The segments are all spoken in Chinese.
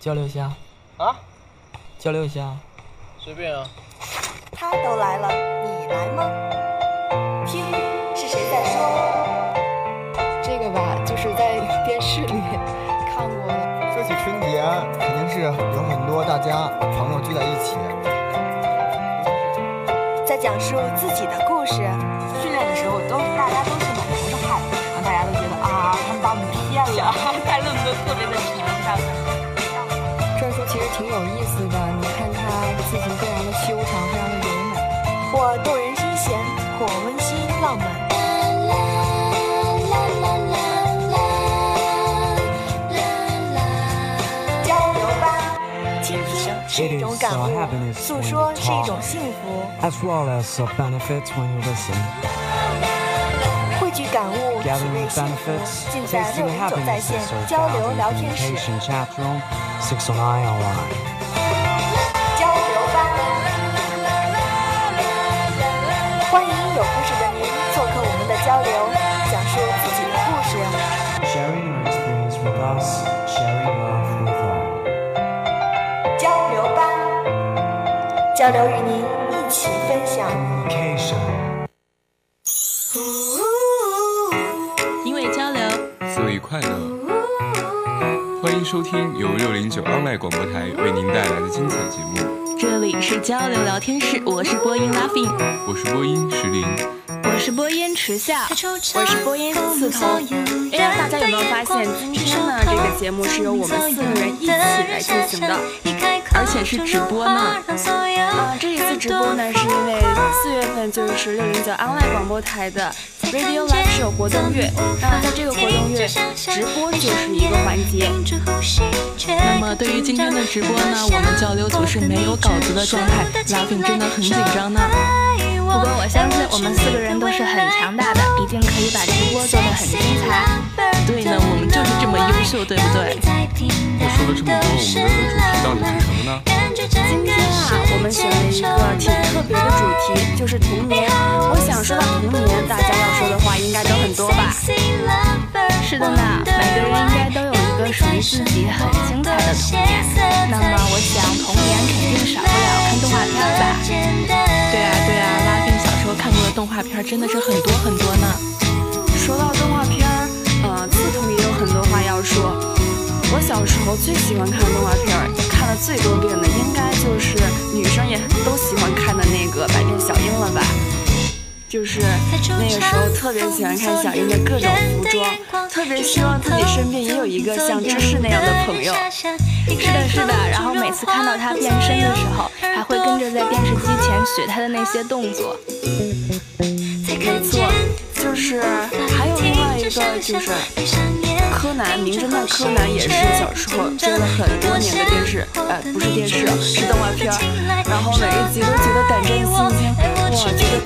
交流一下啊，交流一下。随便啊。他都来了，你来吗？听，是谁在说？这个吧，就是在电视里看过的。说起春节，肯定是有很多大家朋友聚在一起，在讲述自己的故事。训练的时候都大家都挺有意思的，你看它字形非常的修长，非常的优美，或动人心弦，或温馨浪漫。交流吧，倾听是一种感悟，诉说是一种幸福，as well as the benefits when you listen. 汇聚感悟，体 Gathering 味幸福，benefits, 尽在 tasting 六 the 零九在 happiness 线 is so 交流 found 聊 in 天室。609 online. 交流吧，欢迎有故事的您做客我们的交流，讲述自己的故事。Sharing your experience with us, sharing love with all. 交流吧，交流与您一起分享。收听由六零九 online 广播台为您带来的精彩节目，这里是交流聊天室，我是播音 Laughing，我是播音石林。我是播音池夏，我是播音刺头。哎，大家有没有发现，今天呢这个节目是由我们四个人一起来进行的，而且是直播呢。啊，这一次直播呢是因为四月份就是六零九 online 广播台的 Radio Live 是有活动月，那在这个活动月，直播就是一个环节。那么对于今天的直播呢，我们交流组是没有稿子的状态，Laughing 真的很紧张呢。不过我相信我们四个人都是很强大的，一定可以把直播做得很精彩。对呢，我们就是这么优秀，对不对？那说了这么多，我们的主题到底是什么呢？今天啊，我们选了一个挺特别的主题，就是童年。我想说到童年，大家要说的话应该都很多吧？是的呢，每个人应该都有一个属于自己很精彩的童年。那么我想，童年肯定少不了看动画片吧？看过的动画片真的是很多很多呢。说到动画片儿，呃，刺头也有很多话要说。我小时候最喜欢看的动画片儿，看了最多遍的应该就是女生也都喜欢看的那个《百变小樱》了吧？就是那个时候特别喜欢看小樱的各种服装，特别希望自己身边也有一个像芝士那样的朋友。是的，是的。然后每次看到她变身的时候，还会跟着在电视机前学她的那些动作。没错，就是还有另外一个就是柯南，名侦探柯南也是小时候追了很多年的电视，呃，不是电视，是动画片儿。然后每一集都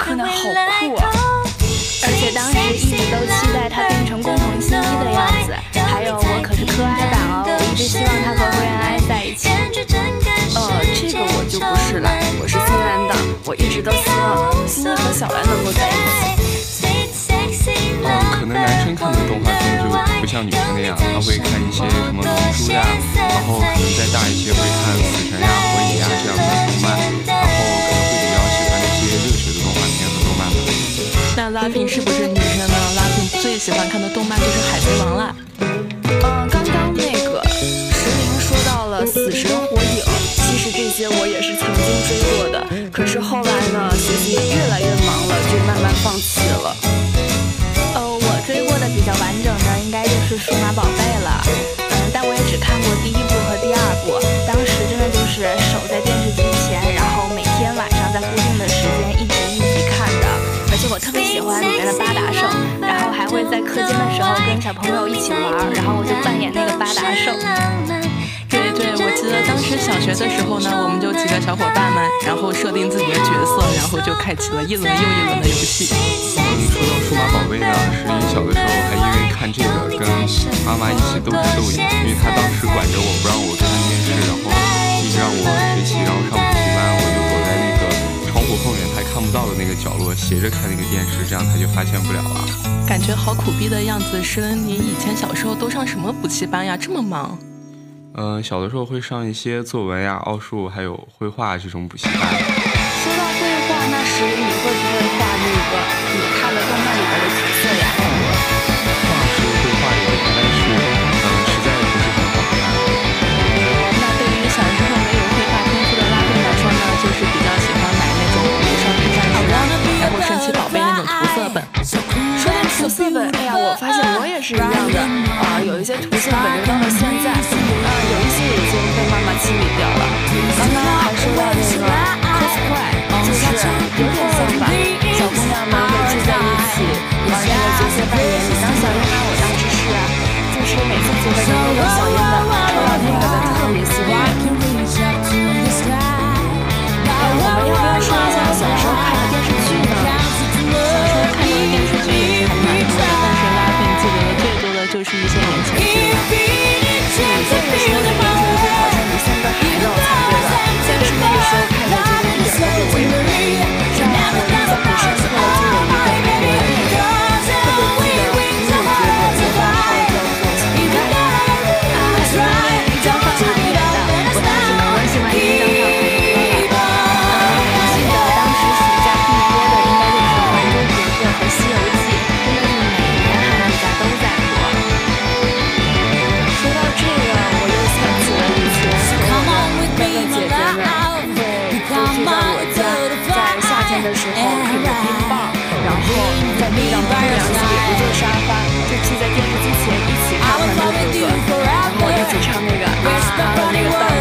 哇，觉得柯南好酷啊！而且当时一直都期待他变成工藤新一的样子。还有我可是柯哀党哦，我一直希望他和灰原哀在一起。呃，这个我就不是了，我是新兰党，我一直都希望新一和小兰能够在一起。嗯，可能男生看的动画片就不像女生那样，他会看一些什么龙珠呀，然后可能再大一些会看死神呀、火影呀这样的动漫，那拉平是不是女生呢？拉平最喜欢看的动漫就是《海贼王》啦。嗯，刚刚那个石林说到了死神、火影，其实这些我也是曾经追过的，可是后来呢，学习越来越忙了，就慢慢放弃了。呃，我追过的比较完整的应该就是《数码宝在课间的时候跟小朋友一起玩，然后我就扮演那个八达兽。对对，我记得当时小学的时候呢，我们就几个小伙伴们，然后设定自己的角色，然后就开启了一轮又一轮的游戏。嗯，说到数码宝贝呢，石林小的时候还因为看这个跟妈妈一起斗智斗勇，因为她当时管着我不让我看电视，然后一直让我学习，然后上补习班，我就躲在那个窗户后面，看看不到的那个角落斜着看那个电视，这样他就发现不了了。感觉好苦逼的样子。诗恩，你以前小时候都上什么补习班呀？这么忙？嗯，小的时候会上一些作文呀、奥数还有绘画这种补习班。说到绘画，那时你会不会画那个你看的动漫里边的角色呀？画本，哎呀，我发现我也是一样的啊，有一些涂色本留到了现在，啊，有一些已经被妈妈清理掉了。刚刚还说到那个 cosplay，就是有点像吧，小姑娘们会聚在一起玩那个角色扮演，你当小樱啊，我当芝士啊，就是每次觉得跟那个小樱的抽到那个的特别喜欢。哎，我们要不要说个啊的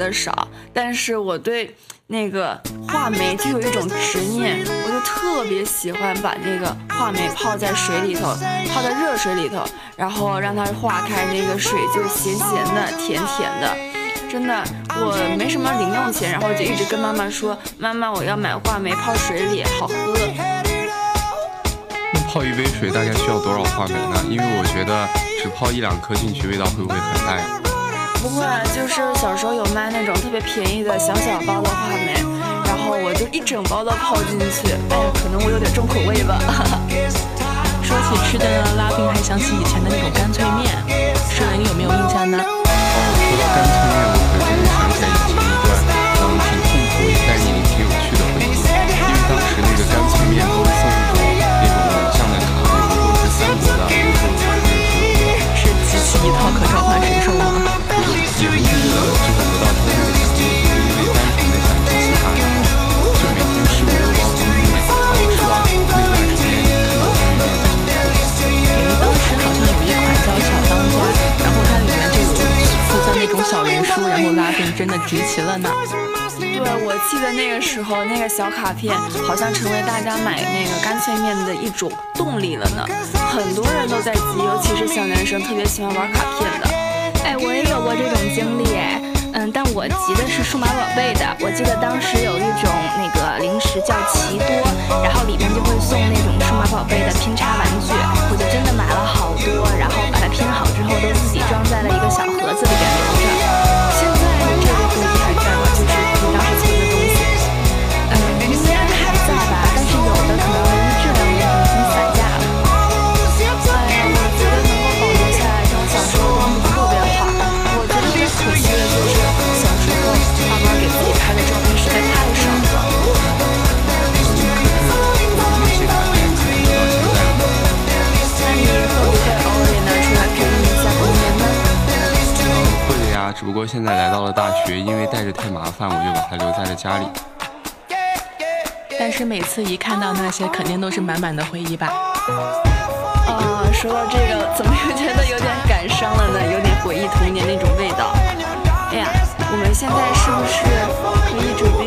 的少，但是我对那个话梅就有一种执念，我就特别喜欢把那个话梅泡在水里头，泡在热水里头，然后让它化开，那个水就咸咸的、甜甜的。真的，我没什么零用钱，然后就一直跟妈妈说：“妈妈，我要买话梅泡水里，好喝。”那泡一杯水大概需要多少话梅呢？因为我觉得只泡一两颗进去，味道会不会很淡？不会，就是小时候有卖那种特别便宜的小小包的话梅，然后我就一整包都泡进去。哎，可能我有点重口味吧。说起吃的呢，拉冰还想起以前的那种干脆面，舒雷你有没有印象呢？哦，说到干脆面，我可真是想起来以前一段让人挺痛苦，但也挺有趣的回忆，因为当时那个干脆面都送一种那种偶像的卡，比如说是三国的，比如说是什么的，是一套可召唤神兽。集齐了呢。对，我记得那个时候，那个小卡片好像成为大家买那个干脆面的一种动力了呢。很多人都在集，尤其是小男生特别喜欢玩卡片的。哎，我也有过这种经历哎。嗯，但我集的是数码宝贝的。我记得当时有一种那个零食叫奇多，然后里面就会送那种数码宝贝的拼插玩具，我就真的买了好多，然后把它拼好之后都自己装在了一个小盒子里边留着。现在来到了大学，因为带着太麻烦，我就把它留在了家里。但是每次一看到那些，肯定都是满满的回忆吧。啊，说到这个，怎么又觉得有点感伤了呢？有点回忆童年那种味道。哎呀，我们现在是不是可以准备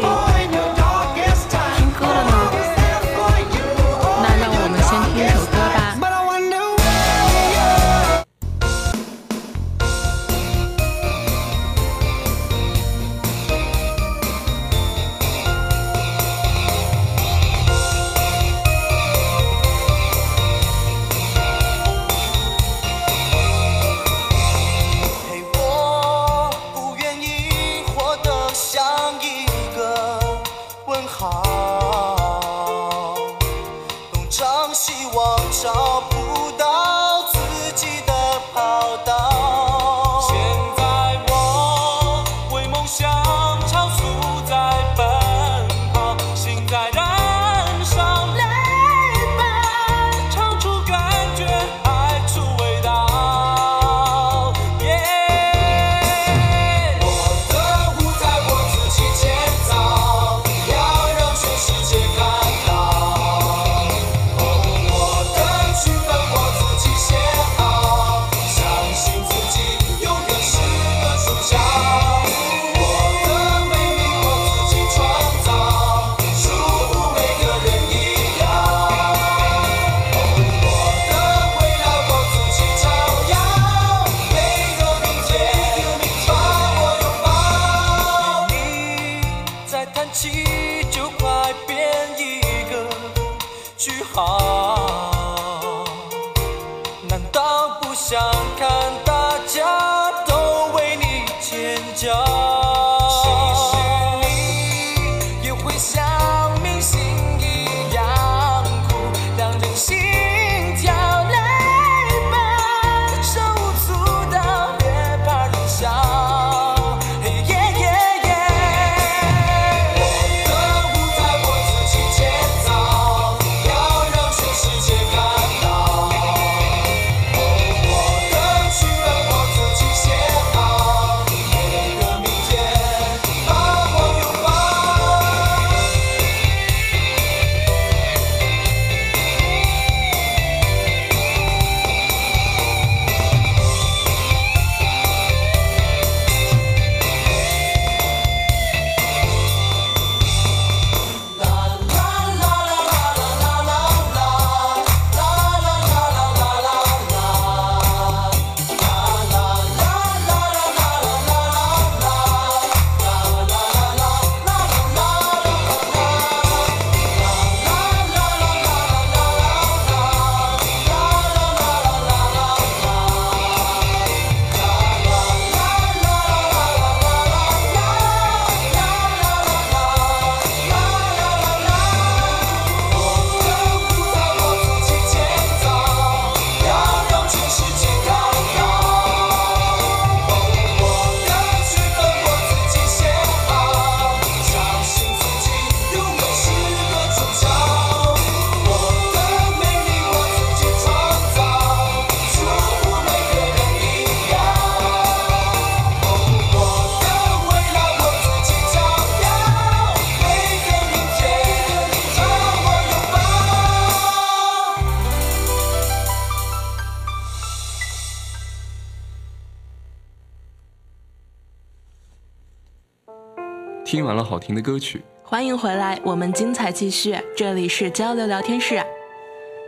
听完了好听的歌曲，欢迎回来，我们精彩继续。这里是交流聊天室。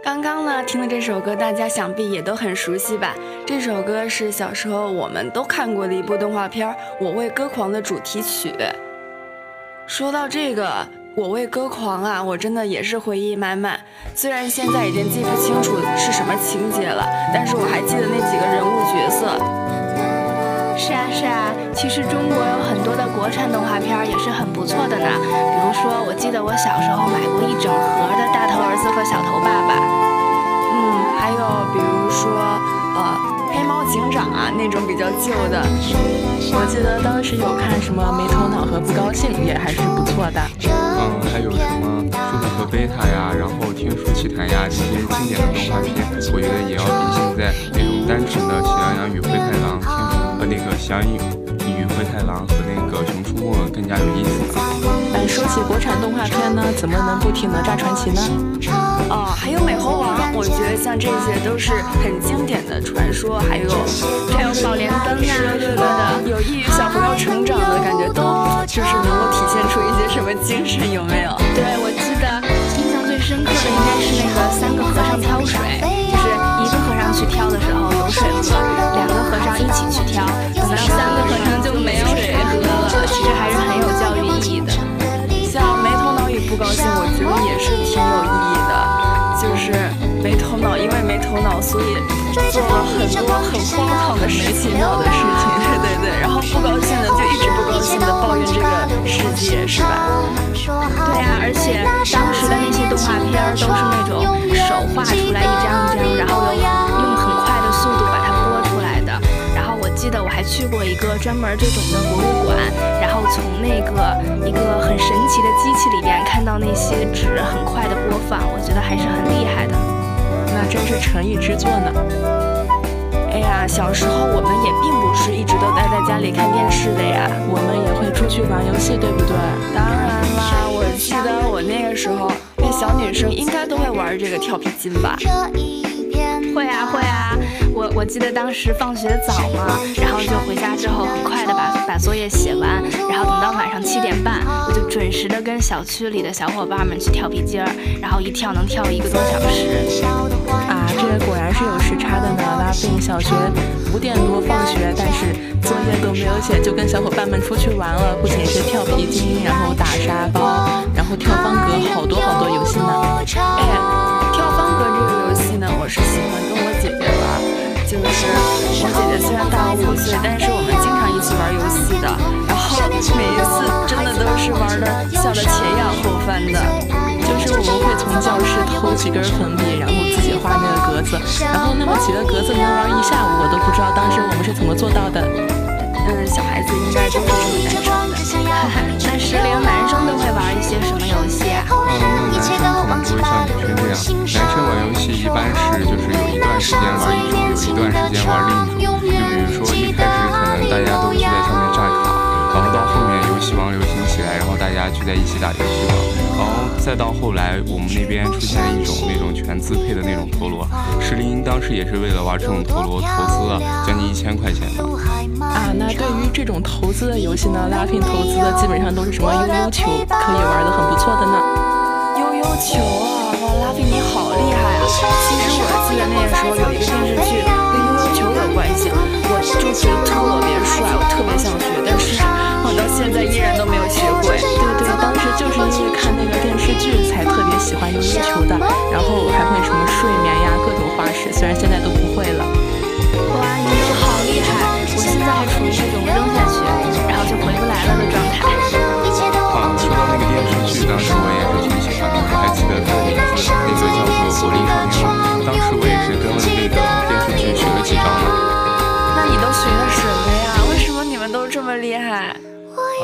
刚刚呢听的这首歌，大家想必也都很熟悉吧？这首歌是小时候我们都看过的一部动画片《我为歌狂》的主题曲。说到这个《我为歌狂》啊，我真的也是回忆满满。虽然现在已经记不清楚是什么情节了，但是我还记得那几个人物角色。是啊是啊，其实中国有很多的国产动画片也是很不错的呢。比如说，我记得我小时候买过一整盒的大头儿子和小头爸爸。嗯，还有比如说，呃，黑猫警长啊那种比较旧的。我记得当时有看什么没头脑和不高兴，也还是不错的。嗯，还有什么舒克和贝塔呀，然后天书奇谭呀这些经典的动画片，我觉得也要比现在那种单纯的喜。那个《小雨与灰太狼》和那个《熊出没》更加有意思。哎，说起国产动画片呢，怎么能不提哪吒传奇呢？哦，还有美猴王，我觉得像这些都是很经典的传说，还有还有宝莲灯啊什么的，有益于小朋友成长的感觉，都就是能够体现出一些什么精神，有没有？对，我记得印象最深刻的应该是那个三个和尚挑水，就是一个和尚去挑的时候有水喝，和尚一起去挑。等到三个和尚就没有水喝了，其实还是很有教育意义的。像没头脑与不高兴，我觉得也是挺有意义的。就是没头脑，因为没头脑，所以做了很多很荒唐的事情，闹的事情。对对对，然后不高兴的就一直不高兴的抱怨这个世界，是吧？对啊，而且当时的那些动画片都是那种手画出来一张一张，然后记得我还去过一个专门这种的博物馆，然后从那个一个很神奇的机器里边看到那些纸很快的播放，我觉得还是很厉害的。那真是诚意之作呢。哎呀，小时候我们也并不是一直都待在家里看电视的呀，我们也会出去玩游戏，对不对？当然啦，我记得我那个时候，那小女生应该都会玩这个跳皮筋吧？我我记得当时放学早嘛，然后就回家之后很快的把把作业写完，然后等到晚上七点半，我就准时的跟小区里的小伙伴们去跳皮筋儿，然后一跳能跳一个多小时。啊，这个果然是有时差的呢。拉菲小学五点多放学，但是作业都没有写，就跟小伙伴们出去玩了，不仅是跳皮筋，然后打沙包，然后跳方格，好多好多游戏呢。哎，跳方格这个游戏呢，我是喜欢跟我姐姐玩，就是我姐姐虽然大我五岁，但是我们经常一起玩游戏的，然后每一次真的都是玩的笑得前仰后翻的，就是我们会从教室偷几根粉笔，然后自己画那个格子，然后那么几个格子能玩一下午，我都不知道当时我们是怎么做到的。嗯，小孩子应该都是这么单纯的。那适龄男生都会玩一些什么游戏啊？嗯，男生可能不会像女生这样，男生玩游戏一般是就是有一段时间玩玩另一种。就比如说一开始可能大家都聚在上面炸卡，然后到后面游戏王流行起来，然后大家聚在一起打游戏王，然后再到后来我们那边出现了一种那种全自配的那种陀螺。石林当时也是为了玩这种陀螺投资了将近一千块钱的。啊，那对于这种投资的游戏呢，拉菲投资的基本上都是什么悠悠球，可以玩的很不错的呢。悠悠球啊，哇，拉菲你好厉害啊！其实我记得那个时候有一个电视剧关系，我就觉得特别帅，我特别想学，但是我到现在依然都没有学会。对对，当时就是因为看那个电视剧才特别喜欢悠悠球的，然后还会什么睡眠呀，各种花式，虽然现在都不会了。哇，你好厉害！我现在还处于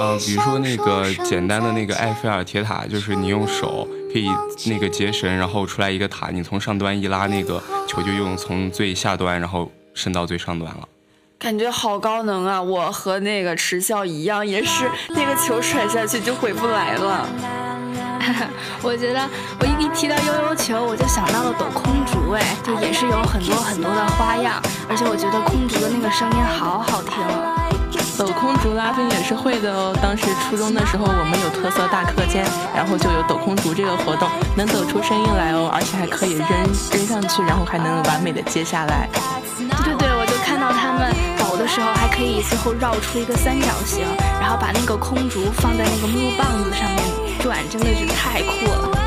嗯，比如说那个简单的那个埃菲尔铁塔，就是你用手可以那个结绳，然后出来一个塔，你从上端一拉，那个球就用从最下端，然后伸到最上端了。感觉好高能啊！我和那个迟笑一样，也是那个球甩下去就回不来了。我觉得我一一提到悠悠球，我就想到了抖空竹，哎，就也是有很多很多的花样，而且我觉得空竹的那个声音好好听抖空竹拉风也是会的哦。当时初中的时候，我们有特色大课间，然后就有抖空竹这个活动，能抖出声音来哦，而且还可以扔扔上去，然后还能完美的接下来。对对对，我就看到他们抖的时候，还可以最后绕出一个三角形，然后把那个空竹放在那个木棒子上面转，真的是太酷了。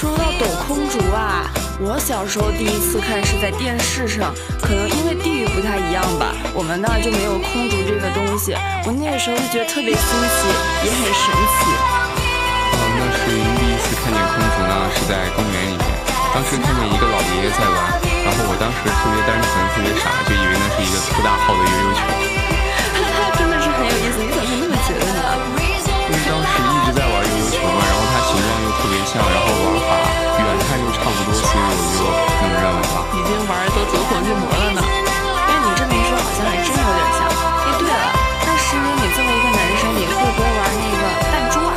说到抖空竹啊，我小时候第一次看是在电视上，可能因为地域不太一样吧，我们那儿就没有空竹这个东西。我那个时候就觉得特别新奇，也很神奇。哦，那是您第一次看见空竹呢，是在公园里面，当时看见一个老爷爷在玩，然后我当时特别单纯，特别傻，就以为那是一个特大号的悠悠球。哈哈真的是很有意思，你怎么会那么觉得呢？因为当时一直在玩悠悠球嘛，然后它形状又特别像，然后玩法差不多，所以我就那么认为吧。已经玩都走火入魔了呢。哎，你这么一说，好像还真有点像。哎，对了，那诗诗，你作为一个男生，你会不会玩那个弹珠啊？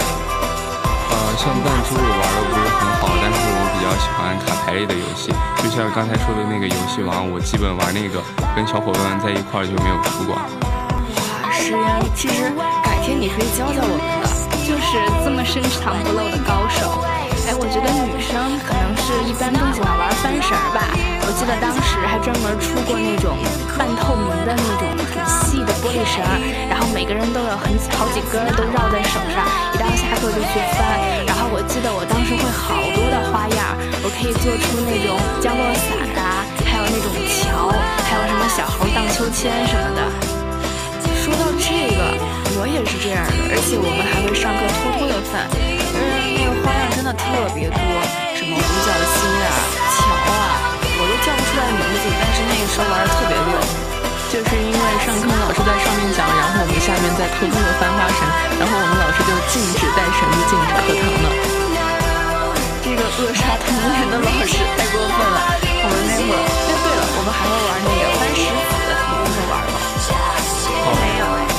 呃，像弹珠我玩的不是很好，但是我比较喜欢卡牌类的游戏，就像刚才说的那个游戏王，我基本玩那个跟小伙伴们在一块儿就没有输过。哇，诗呀，其实改天你可以教教我们的。就是这么深藏不露的高手。哎，我觉得女生可能是一般更喜欢玩翻绳吧。我记得当时还专门出过那种半透明的那种很细的玻璃绳，然后每个人都有很好几根都绕在手上，一到下课就去翻。然后我记得我当时会好多的花样，我可以做出那种降落伞啊，还有那种桥，还有什么小猴荡秋千什么的。说到这个，我也是这样的，而且我们还会上课偷偷特别多，什么五角星啊、桥啊，我都叫不出来名字，但是那个时候玩的特别溜。就是因为上课老师在上面讲，然后我们下面在偷偷的翻花绳，然后我们老师就禁止带绳子进课堂了。这个扼杀童年的老师太过分了。我们那会儿，哎，对了，我们还会玩那个翻石子，你们会玩吗？哦，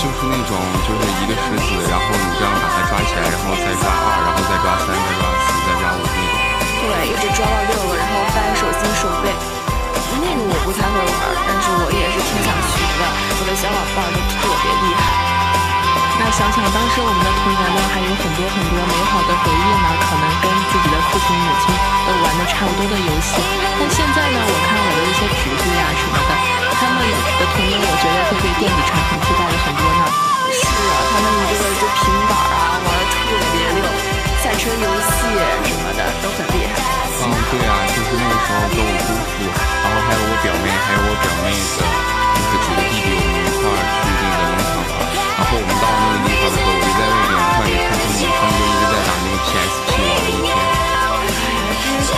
就是那种，就是一个石子，然后你这样把它抓起来，然后再抓二，然后再抓三，再抓抓到六个，然后翻手心手背。那个我不太会玩，但是我也是挺想学的。我的小伙伴都特别厉害。那想想当时我们的童年呢，还有很多很多美好的回忆呢，可能跟自己的父亲母亲都玩的差不多的游戏。但现在呢，我看然后跟我姑父，然后还有我表妹，还有我表妹的，就是几个弟弟，我们一块儿去那个农场玩。然后我们到那个地方的时候，我就在那边突然给看他们，他们就一直在打那个 PSP 玩了一天。哎呀，真是，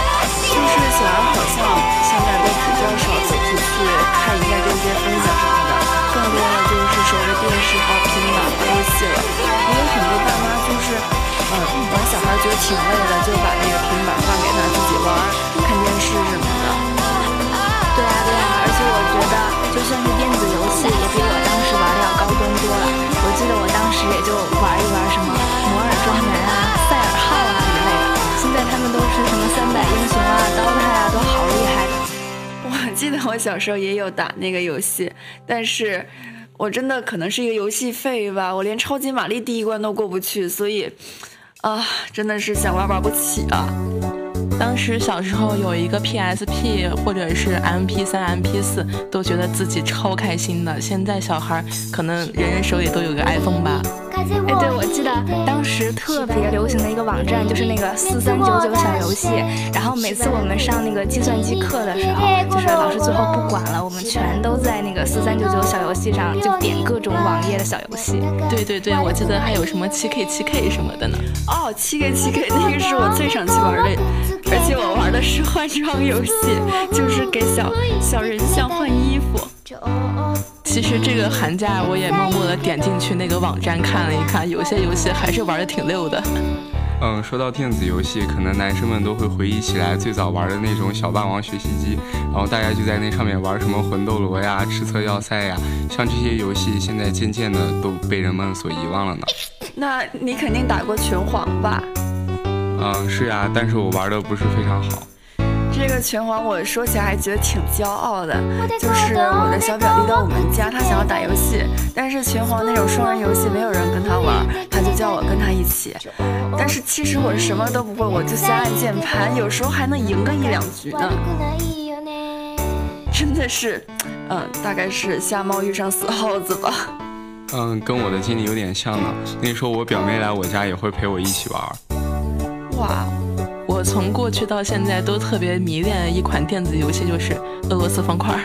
就是小孩好像现在都比较少走出去看一下这些风景什么的，更多的就是守着电视还有平板玩游戏了。也有很多爸妈就是，嗯，玩小孩觉得挺累的，就把那个平板放给他自己玩，就算是电子游戏，也比我当时玩的要高端多了。我记得我当时也就玩一玩什么摩尔庄园啊、赛尔号啊一类的，现在他们都是什么三百英雄啊、刀塔啊，都好厉害。我记得我小时候也有打那个游戏，但是我真的可能是一个游戏废吧，我连超级玛丽第一关都过不去，所以啊，真的是想玩玩不起啊。当时小时候有一个 PSP 或者是 MP 三、MP 四，都觉得自己超开心的。现在小孩可能人人手里都有个 iPhone 吧。哎，对，我记得当时特别流行的一个网站就是那个四三九九小游戏，然后每次我们上那个计算机课的时候，就是老师最后不管了，我们全都在那个四三九九小游戏上就点各种网页的小游戏。对对对，我记得还有什么七 K 七 K 什么的呢。哦，七 K 七 K 那个是我最想去玩的，而且我玩的是换装游戏，就是给小小人像换衣服。其实这个寒假我也默默的点进去那个网站看了一看，有些游戏还是玩的挺溜的。嗯，说到电子游戏，可能男生们都会回忆起来最早玩的那种小霸王学习机，然后大家就在那上面玩什么魂斗罗呀、赤色要塞呀，像这些游戏现在渐渐的都被人们所遗忘了呢。那你肯定打过拳皇吧？嗯，是呀，但是我玩的不是非常好。这这个拳皇我说起来还觉得挺骄傲的，就是我的小表弟到我们家，他想要打游戏，但是拳皇那种双人游戏没有人跟他玩，他就叫我跟他一起。但是其实我什么都不会，我就瞎按键盘，有时候还能赢个一两局呢。真的是，嗯，大概是瞎猫遇上死耗子吧。嗯，跟我的经历有点像呢。那时候我表妹来我家也会陪我一起玩。哇，我从过去到现在都特别迷恋一款电子游戏，就是俄罗斯方块。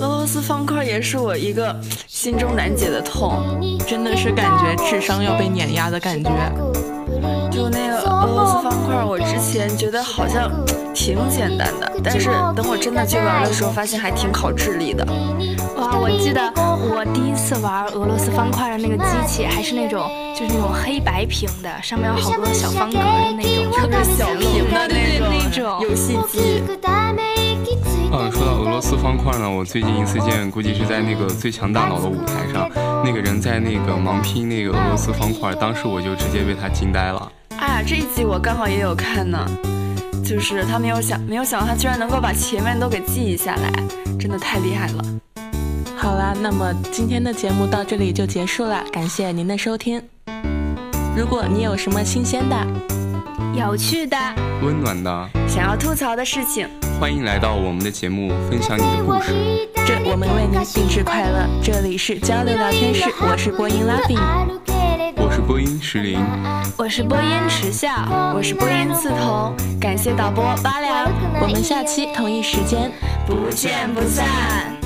俄罗斯方块也是我一个心中难解的痛，真的是感觉智商要被碾压的感觉。块，我之前觉得好像挺简单的，但是等我真的去玩的时候，发现还挺考智力的。哇，我记得我第一次玩俄罗斯方块的那个机器，还是那种就是那种黑白屏的，上面有好多小方格的那种，特别小屏的那种那种游戏机。嗯，说到俄罗斯方块呢，我最近一次见，估计是在那个最强大脑的舞台上，那个人在那个盲拼那个俄罗斯方块，当时我就直接被他惊呆了。哎呀，这一集我刚好也有看呢，就是他没有想，没有想到他居然能够把前面都给记忆下来，真的太厉害了。好啦，那么今天的节目到这里就结束了，感谢您的收听。如果你有什么新鲜的、有趣的、温暖的、想要吐槽的事情，欢迎来到我们的节目，分享你的故事。这我们为您定制快乐，这里是交流聊天室，我是播音 Laughing，我是播音石林，我是播音迟笑，我是播音刺桐，感谢导播八两，我们下期同一时间。不见不散。